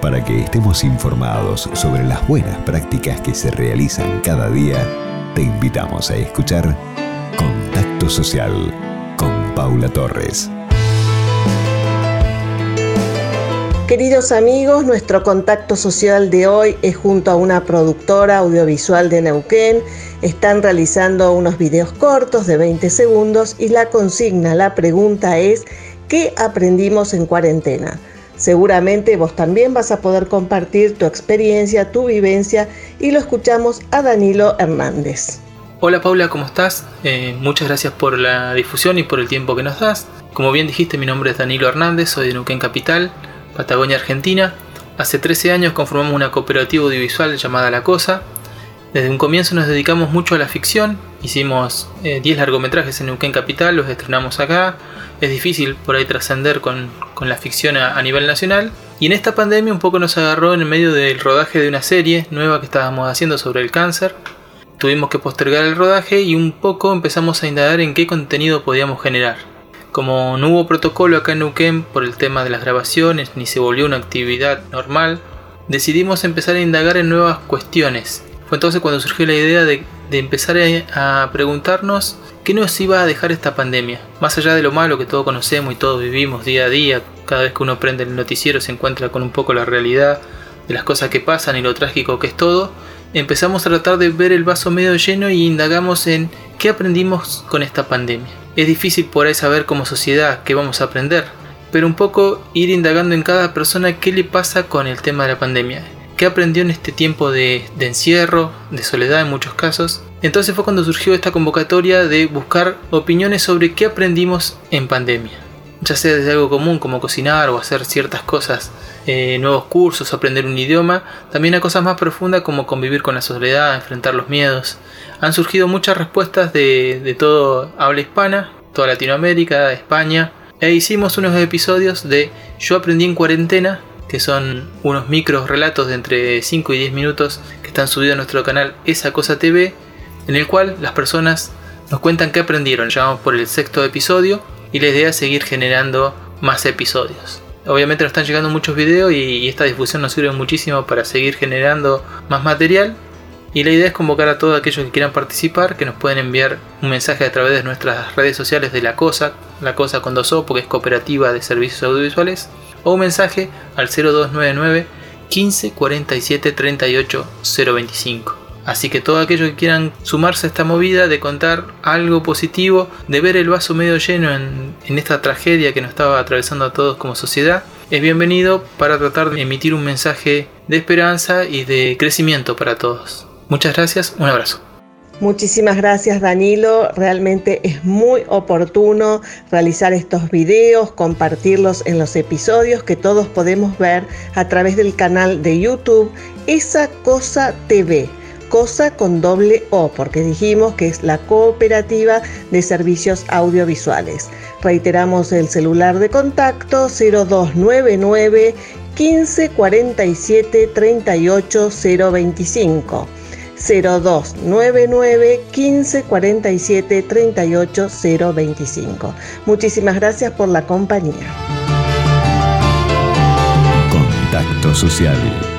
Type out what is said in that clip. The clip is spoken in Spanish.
Para que estemos informados sobre las buenas prácticas que se realizan cada día, te invitamos a escuchar Contacto Social con Paula Torres. Queridos amigos, nuestro contacto social de hoy es junto a una productora audiovisual de Neuquén. Están realizando unos videos cortos de 20 segundos y la consigna, la pregunta es, ¿qué aprendimos en cuarentena? Seguramente vos también vas a poder compartir tu experiencia, tu vivencia y lo escuchamos a Danilo Hernández. Hola Paula, ¿cómo estás? Eh, muchas gracias por la difusión y por el tiempo que nos das. Como bien dijiste, mi nombre es Danilo Hernández, soy de Neuquén Capital Patagonia Argentina. Hace 13 años conformamos una cooperativa audiovisual llamada La Cosa. Desde un comienzo nos dedicamos mucho a la ficción, hicimos 10 eh, largometrajes en Neuquén Capital, los estrenamos acá. Es difícil por ahí trascender con, la ficción a, a, nivel nacional. Y en esta pandemia un poco nos agarró en el medio del rodaje de una serie nueva que estábamos haciendo sobre el cáncer. Tuvimos que postergar el rodaje y un poco empezamos a indagar en qué contenido podíamos generar. Como no hubo protocolo acá en Neuquén por el tema de las grabaciones ni se volvió una actividad normal, decidimos empezar a indagar en nuevas cuestiones. Fue entonces cuando surgió la idea de, empezar a, preguntarnos qué nos iba a dejar esta pandemia. Más allá de lo malo que todos conocemos y todos vivimos día a día, cada vez que uno prende el noticiero se encuentra con un poco la realidad de las cosas que pasan y lo trágico que es todo, empezamos a tratar de ver el vaso medio lleno y indagamos en qué aprendimos con esta pandemia. Es difícil por ahí saber como sociedad qué vamos a aprender, pero un poco ir indagando en cada persona qué le pasa con el tema de la pandemia, qué aprendió en este tiempo de, encierro, de soledad en muchos casos. Entonces fue cuando surgió esta convocatoria de buscar opiniones sobre qué aprendimos en pandemia, ya sea desde algo común como cocinar o hacer ciertas cosas, eh, nuevos cursos, aprender un idioma, también a cosas más profundas como convivir con la soledad, enfrentar los miedos, han surgido muchas respuestas de, todo habla hispana, toda Latinoamérica, España, e hicimos unos episodios de Yo aprendí en cuarentena, que son unos micros relatos de entre 5 y 10 minutos que están subidos a nuestro canal Esa Cosa TV, en el cual las personas nos cuentan qué aprendieron. Llevamos por el sexto episodio y la idea es seguir generando más episodios. Obviamente nos están llegando muchos videos y esta difusión nos sirve muchísimo para seguir generando más material y la idea es convocar a todos aquellos que quieran participar, que nos pueden enviar un mensaje a través de nuestras redes sociales de la COSA, la COSA con dos O porque es Cooperativa de Servicios Audiovisuales, o un mensaje al 0299 15 47 38 025. Así que todos aquellos que quieran sumarse a esta movida de contar algo positivo, de ver el vaso medio lleno en, en, esta tragedia que nos estaba atravesando a todos como sociedad, es bienvenido para tratar de emitir un mensaje de esperanza y de crecimiento para todos. Muchas gracias, un abrazo. Muchísimas gracias Danilo, realmente es muy oportuno realizar estos videos, compartirlos en los episodios que todos podemos ver a través del canal de YouTube Esa Cosa TV, cosa con doble O, porque dijimos que es la cooperativa de servicios audiovisuales. Reiteramos el celular de contacto 0299 15 47 38 025. 0299 15 47 38 025. Muchísimas gracias por la compañía. Contacto Social